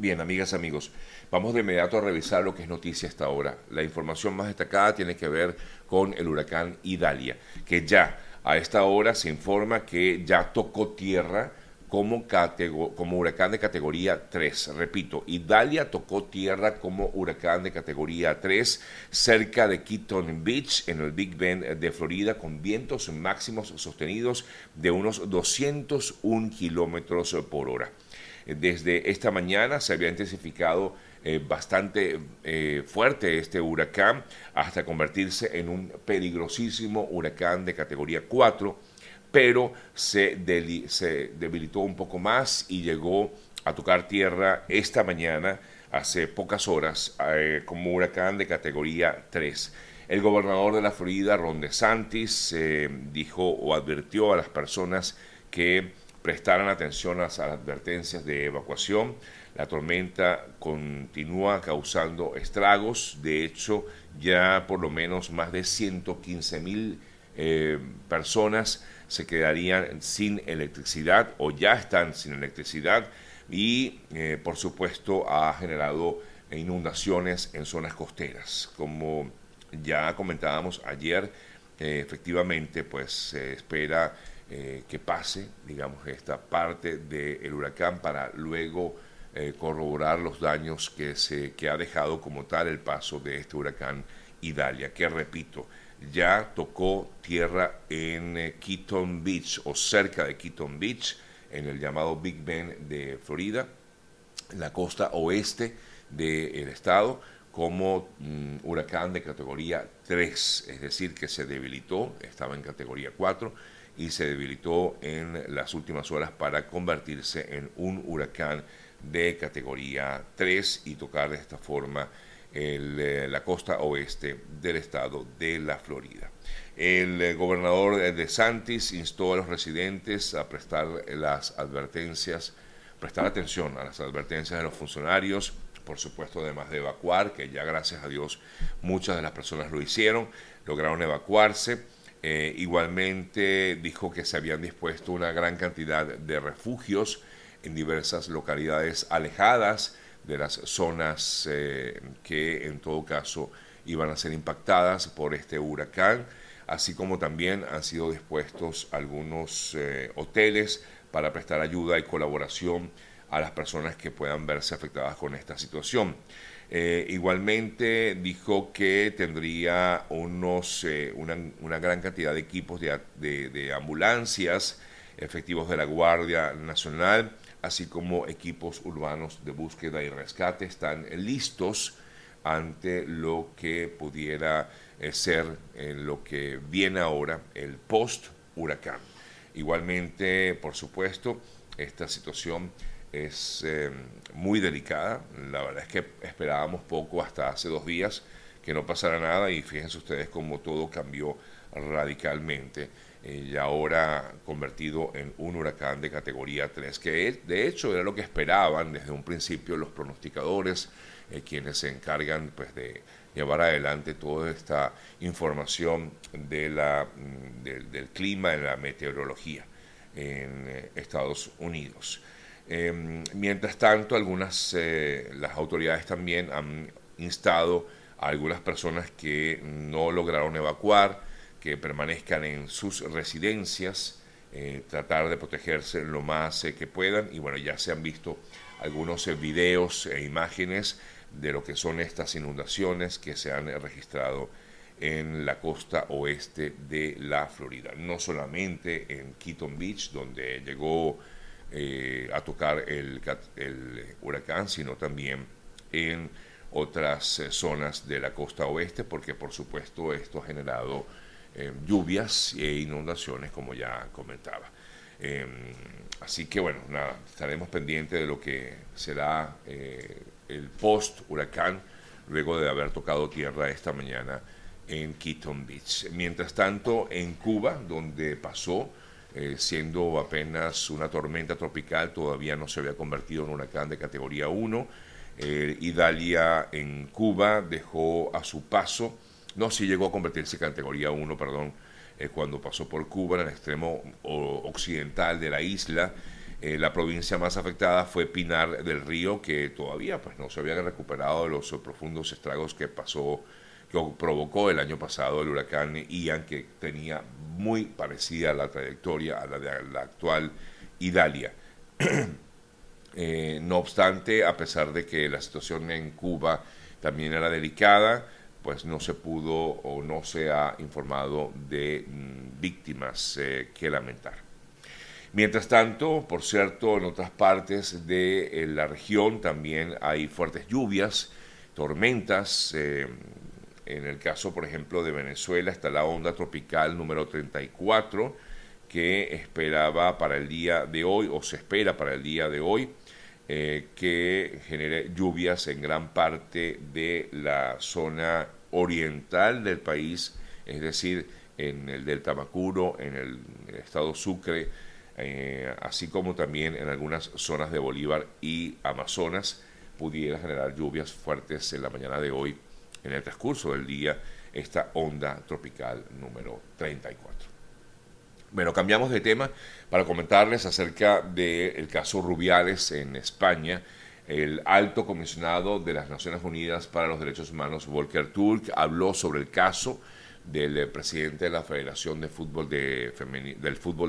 Bien, amigas, amigos, vamos de inmediato a revisar lo que es noticia hasta ahora. La información más destacada tiene que ver con el huracán Idalia, que ya a esta hora se informa que ya tocó tierra como, como huracán de categoría 3. Repito, Idalia tocó tierra como huracán de categoría 3 cerca de Keaton Beach, en el Big Bend de Florida, con vientos máximos sostenidos de unos 201 kilómetros por hora. Desde esta mañana se había intensificado eh, bastante eh, fuerte este huracán hasta convertirse en un peligrosísimo huracán de categoría 4, pero se, debilitó un poco más y llegó a tocar tierra esta mañana, hace pocas horas, eh, como huracán de categoría 3. El gobernador de la Florida, Ron DeSantis, dijo o advirtió a las personas que prestaran atención a las advertencias de evacuación. La tormenta continúa causando estragos. De hecho, ya por lo menos más de 115 mil eh, personas se quedarían sin electricidad o ya están sin electricidad y eh, por supuesto ha generado inundaciones en zonas costeras. Como ya comentábamos ayer, eh, efectivamente pues se espera eh, que pase, digamos, esta parte del huracán para luego eh, corroborar los daños que, se, que ha dejado como tal el paso de este huracán Idalia, que repito, ya tocó tierra en eh, Keaton Beach o cerca de Keaton Beach, en el llamado Big Bend de Florida, la costa oeste del estado, como mm, huracán de categoría 3, es decir, que se debilitó, estaba en categoría 4 y se debilitó en las últimas horas para convertirse en un huracán de categoría 3 y tocar de esta forma eh, la costa oeste del estado de la Florida. El eh, gobernador de Santis instó a los residentes a prestar las advertencias, prestar atención a las advertencias de los funcionarios, por supuesto, además de evacuar, que ya gracias a Dios muchas de las personas lo hicieron, lograron evacuarse eh, igualmente dijo que se habían dispuesto una gran cantidad de refugios en diversas localidades alejadas de las zonas eh, que en todo caso iban a ser impactadas por este huracán, así como también han sido dispuestos algunos eh, hoteles para prestar ayuda y colaboración a las personas que puedan verse afectadas con esta situación. Eh, igualmente dijo que tendría unos, eh, una, gran cantidad de equipos de, ambulancias, efectivos de la Guardia Nacional, así como equipos urbanos de búsqueda y rescate, están listos ante lo que pudiera eh, ser en lo que viene ahora el post-huracán. Igualmente, por supuesto, esta situación es eh, muy delicada. La verdad es que esperábamos poco hasta hace dos días que no pasara nada y fíjense ustedes cómo todo cambió radicalmente eh, y ahora convertido en un huracán de categoría 3, que de hecho era lo que esperaban desde un principio los pronosticadores, eh, quienes se encargan pues, de llevar adelante toda esta información de la, mm, del clima, de la meteorología en Estados Unidos. Em, mientras tanto, algunas, eh, las autoridades también han instado a algunas personas que no lograron evacuar, que permanezcan en sus residencias, eh, tratar de protegerse lo más eh, que puedan. Y bueno, ya se han visto algunos videos e imágenes de lo que son estas inundaciones que se han registrado en la costa oeste de la Florida. No solamente en Keaton Beach, donde llegó eh, a tocar el, huracán, sino también en otras eh, zonas de la costa oeste, porque por supuesto esto ha generado eh, lluvias e inundaciones, como ya comentaba. Em, así que bueno, nada, estaremos pendientes de lo que será el post-huracán luego de haber tocado tierra esta mañana en Keaton Beach. Mientras tanto, en Cuba, donde pasó eh, siendo apenas una tormenta tropical, todavía no se había convertido en huracán de categoría 1. Eh, Idalia en Cuba dejó a su paso, no, si llegó a convertirse en categoría 1, perdón, eh, cuando pasó por Cuba, en el extremo occidental de la isla, Eh, la provincia más afectada fue Pinar del Río, que todavía pues, no se habían recuperado de los profundos estragos que pasó, que provocó el año pasado el huracán Ian, que tenía muy parecida la trayectoria a la de la actual Idalia. Eh, no obstante, a pesar de que la situación en Cuba también era delicada, pues no se pudo o no se ha informado de mm, víctimas eh, que lamentar. Mientras tanto, por cierto, en otras partes de eh, la región también hay fuertes lluvias, tormentas. En el caso, por ejemplo, de Venezuela está la onda tropical número 34 que esperaba para el día de hoy o se espera para el día de hoy eh, que genere lluvias en gran parte de la zona oriental del país, es decir, en el Delta Macuro, en el, estado Sucre, eh, así como también en algunas zonas de Bolívar y Amazonas, pudiera generar lluvias fuertes en la mañana de hoy, en el transcurso del día, esta onda tropical número 34. Bueno, cambiamos de tema para comentarles acerca del caso Rubiales en España. El alto comisionado de las Naciones Unidas para los Derechos Humanos, Volker Turk, habló sobre el caso del presidente de la Federación de Fútbol de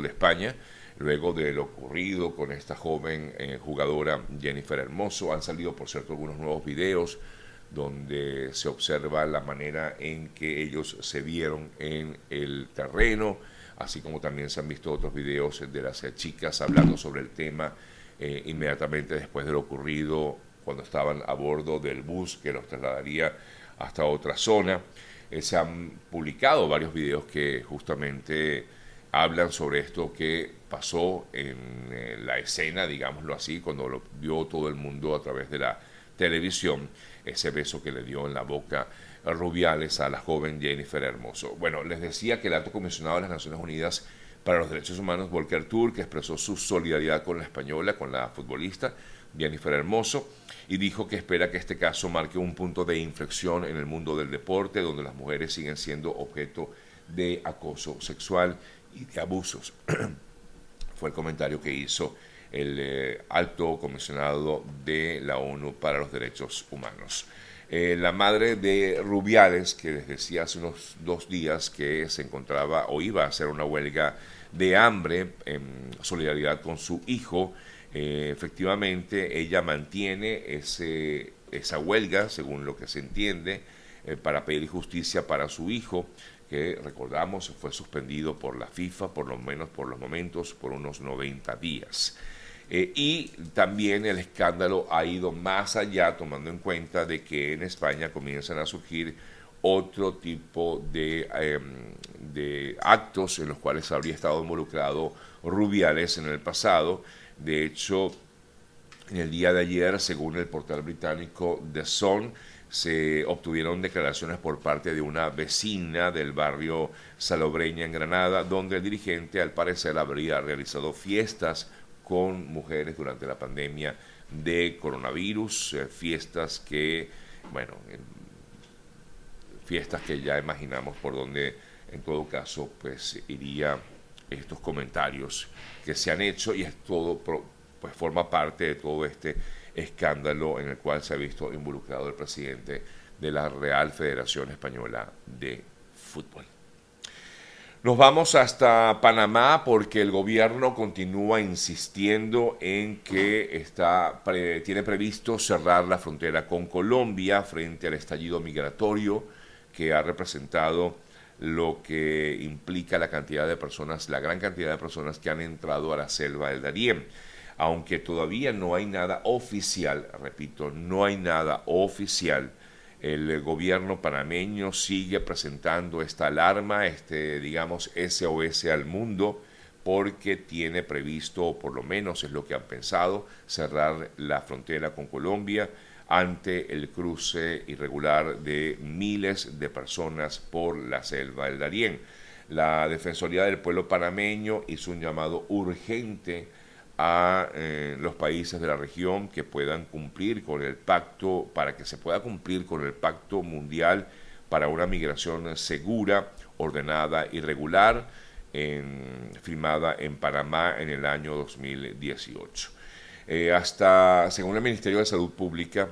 España, luego de lo ocurrido con esta joven eh, jugadora Jennifer Hermoso. Han salido, por cierto, algunos nuevos videos donde se observa la manera en que ellos se vieron en el terreno, así como también se han visto otros videos de las chicas hablando sobre el tema eh, inmediatamente después de lo ocurrido cuando estaban a bordo del bus que los trasladaría hasta otra zona. Eh, se han publicado varios videos que justamente hablan sobre esto que pasó en eh, la escena, digámoslo así, cuando lo vio todo el mundo a través de la televisión, ese beso que le dio en la boca Rubiales a la joven Jennifer Hermoso. Bueno, les decía que el alto comisionado de las Naciones Unidas para los Derechos Humanos, Volker Turk, expresó su solidaridad con la española, con la futbolista Jennifer Hermoso, y dijo que espera que este caso marque un punto de inflexión en el mundo del deporte, donde las mujeres siguen siendo objeto de acoso sexual y de abusos. Fue el comentario que hizo el eh, alto comisionado de la ONU para los Derechos Humanos. Eh, la madre de Rubiales, que les decía hace unos dos días que se encontraba o iba a hacer una huelga de hambre en solidaridad con su hijo, eh, efectivamente ella mantiene ese, esa huelga, según lo que se entiende, para pedir justicia para su hijo, que recordamos fue suspendido por la FIFA, por lo menos por los momentos, por unos 90 días. Eh, y también el escándalo ha ido más allá, tomando en cuenta de que en España comienzan a surgir otro tipo de, em, de actos en los cuales habría estado involucrado Rubiales en el pasado. De hecho, en el día de ayer, según el portal británico The Sun, se obtuvieron declaraciones por parte de una vecina del barrio Salobreña en Granada, donde el dirigente al parecer habría realizado fiestas con mujeres durante la pandemia de coronavirus, eh, fiestas que, bueno, fiestas que ya imaginamos por donde en todo caso pues iría estos comentarios que se han hecho y es todo pues forma parte de todo este escándalo en el cual se ha visto involucrado el presidente de la Real Federación Española de Fútbol. Nos vamos hasta Panamá porque el gobierno continúa insistiendo en que está, tiene previsto cerrar la frontera con Colombia frente al estallido migratorio que ha representado lo que implica la cantidad de personas, la gran cantidad de personas que han entrado a la selva del Darién. Aunque todavía no hay nada oficial, repito, no hay nada oficial el gobierno panameño sigue presentando esta alarma, este, digamos, SOS al mundo, porque tiene previsto, o por lo menos es lo que han pensado, cerrar la frontera con Colombia ante el cruce irregular de miles de personas por la selva del Darién. La Defensoría del Pueblo panameño hizo un llamado urgente a eh, los países de la región que puedan cumplir con el pacto, para que se pueda cumplir con el pacto mundial para una migración segura, ordenada y regular. en, filmada en Panamá en el año 2018. Eh, hasta, según el Ministerio de Salud Pública,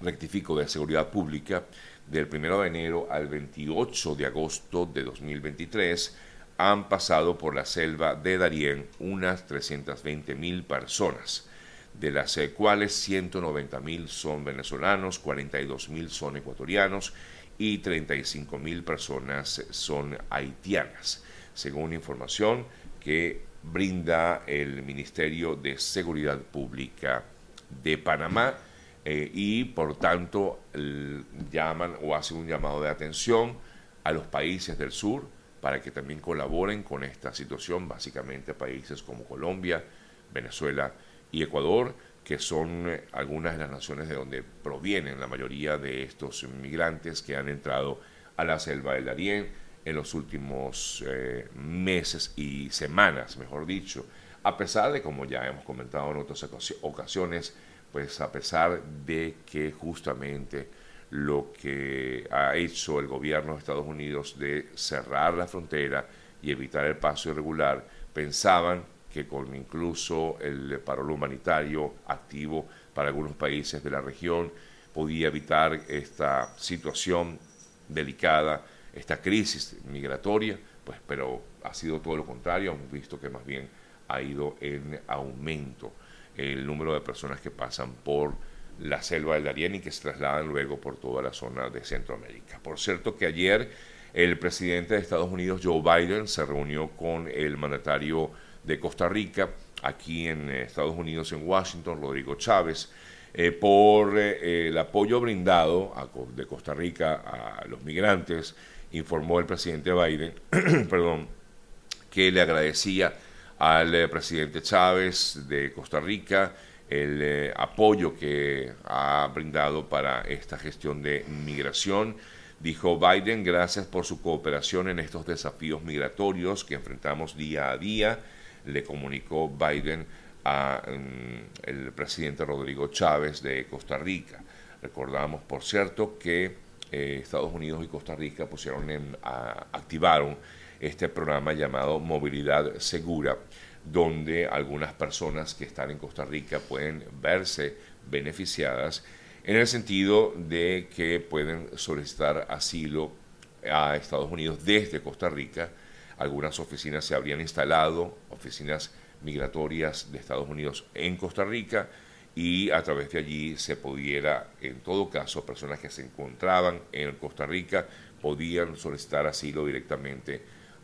rectifico, de Seguridad Pública, del 1 de enero al 28 de agosto de 2023, han pasado por la selva de Darién unas 320 mil personas, de las eh, cuales 190 mil son venezolanos, 42 mil son ecuatorianos y 35 mil personas son haitianas, según información que brinda el Ministerio de Seguridad Pública de Panamá eh, y por tanto llaman o hacen un llamado de atención a los países del sur para que también colaboren con esta situación, básicamente países como Colombia, Venezuela y Ecuador, que son eh, algunas de las naciones de donde provienen la mayoría de estos migrantes que han entrado a la selva del Darién en los últimos eh, meses y semanas, mejor dicho, a pesar de, como ya hemos comentado en otras ocasiones, pues a pesar de que justamente lo que ha hecho el gobierno de Estados Unidos de cerrar la frontera y evitar el paso irregular, pensaban que con incluso el paro humanitario activo para algunos países de la región podía evitar esta situación delicada, esta crisis migratoria, pues pero ha sido todo lo contrario, hemos visto que más bien ha ido en aumento el número de personas que pasan por la selva del Darién y que se trasladan luego por toda la zona de Centroamérica. Por cierto que ayer el presidente de Estados Unidos, Joe Biden, se reunió con el mandatario de Costa Rica, aquí en Estados Unidos, en Washington, Rodrigo Chávez, eh, por eh, el apoyo brindado de Costa Rica a los migrantes, informó el presidente Biden, perdón, que le agradecía al eh, presidente Chávez de Costa Rica el eh, apoyo que ha brindado para esta gestión de migración. Dijo Biden, gracias por su cooperación en estos desafíos migratorios que enfrentamos día a día. Le comunicó Biden al mm, presidente Rodrigo Chávez de Costa Rica. Recordamos, por cierto, que eh, Estados Unidos y Costa Rica pusieron en, activaron este programa llamado Movilidad Segura, donde algunas personas que están en Costa Rica pueden verse beneficiadas en el sentido de que pueden solicitar asilo a Estados Unidos desde Costa Rica. Algunas oficinas se habrían instalado, oficinas migratorias de Estados Unidos en Costa Rica, y a través de allí se pudiera, en todo caso, personas que se encontraban en Costa Rica podían solicitar asilo directamente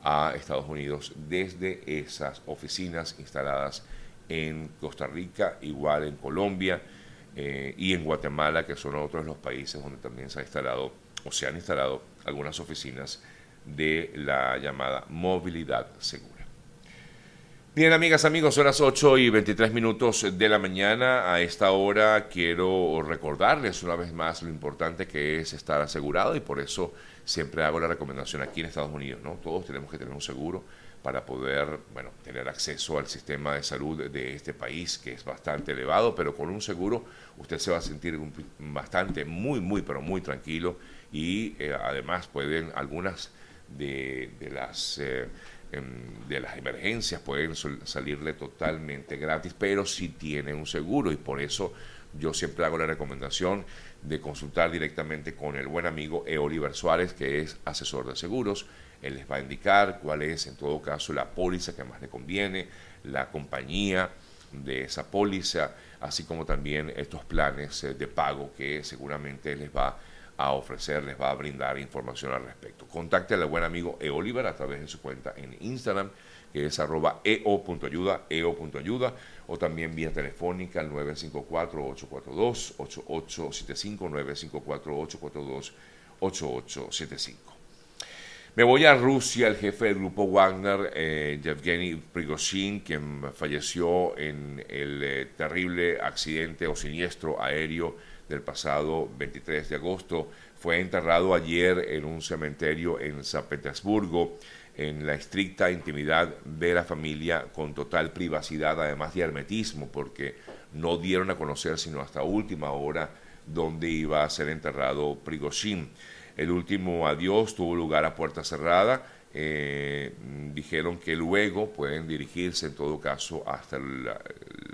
a Estados Unidos desde esas oficinas instaladas en Costa Rica, igual en Colombia eh, y en Guatemala, que son otros de los países donde también se ha instalado o se han instalado algunas oficinas de la llamada movilidad segura. Bien, amigas, amigos, son las 8 y 23 minutos de la mañana. A esta hora quiero recordarles una vez más lo importante que es estar asegurado y por eso siempre hago la recomendación aquí en Estados Unidos, ¿no? Todos tenemos que tener un seguro para poder, bueno, tener acceso al sistema de salud de este país que es bastante elevado, pero con un seguro usted se va a sentir bastante, muy, muy, pero muy tranquilo y eh, además pueden algunas de, las... Eh, de las emergencias pueden salirle totalmente gratis, pero si tiene un seguro y por eso yo siempre hago la recomendación de consultar directamente con el buen amigo E. Oliver Suárez, que es asesor de seguros. Él les va a indicar cuál es, en todo caso, la póliza que más le conviene, la compañía de esa póliza, así como también estos planes eh, de pago que seguramente les va a a ofrecer, les va a brindar información al respecto. Contacte al buen amigo E. Oliver a través de su cuenta en Instagram, que es arroba eo.ayuda, eo.ayuda, o también vía telefónica al 954-842-8875, 954-842-8875. Me voy a Rusia, el jefe del grupo Wagner, eh, Yevgeny Prigozhin, quien falleció en el eh, terrible accidente o siniestro aéreo del pasado 23 de agosto. Fue enterrado ayer en un cementerio en San Petersburgo, en la estricta intimidad de la familia, con total privacidad, además de hermetismo, porque no dieron a conocer sino hasta última hora dónde iba a ser enterrado Prigozhin. El último adiós tuvo lugar a puerta cerrada eh, dijeron que luego pueden dirigirse en todo caso hasta el,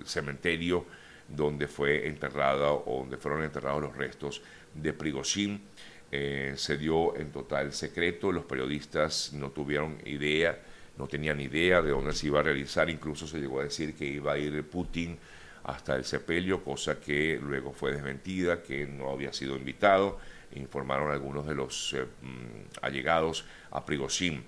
cementerio donde fue enterrado o donde fueron enterrados los restos de Prigozhin. Eh, se dio en total secreto, los periodistas no tuvieron idea, no tenían idea de dónde se iba a realizar, incluso se llegó a decir que iba a ir Putin hasta el sepelio, cosa que luego fue desmentida, que no había sido invitado, informaron algunos de los eh, mm, allegados a Prigozhin.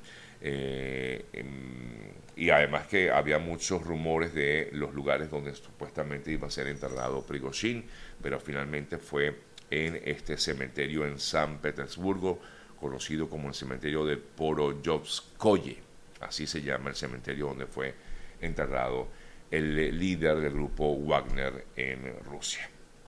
Eh, em, y además que había muchos rumores de los lugares donde supuestamente iba a ser enterrado Prigozhin, pero finalmente fue en este cementerio en San Petersburgo, conocido como el cementerio de Poroyovskoye. Así se llama el cementerio donde fue enterrado el líder del grupo Wagner en Rusia.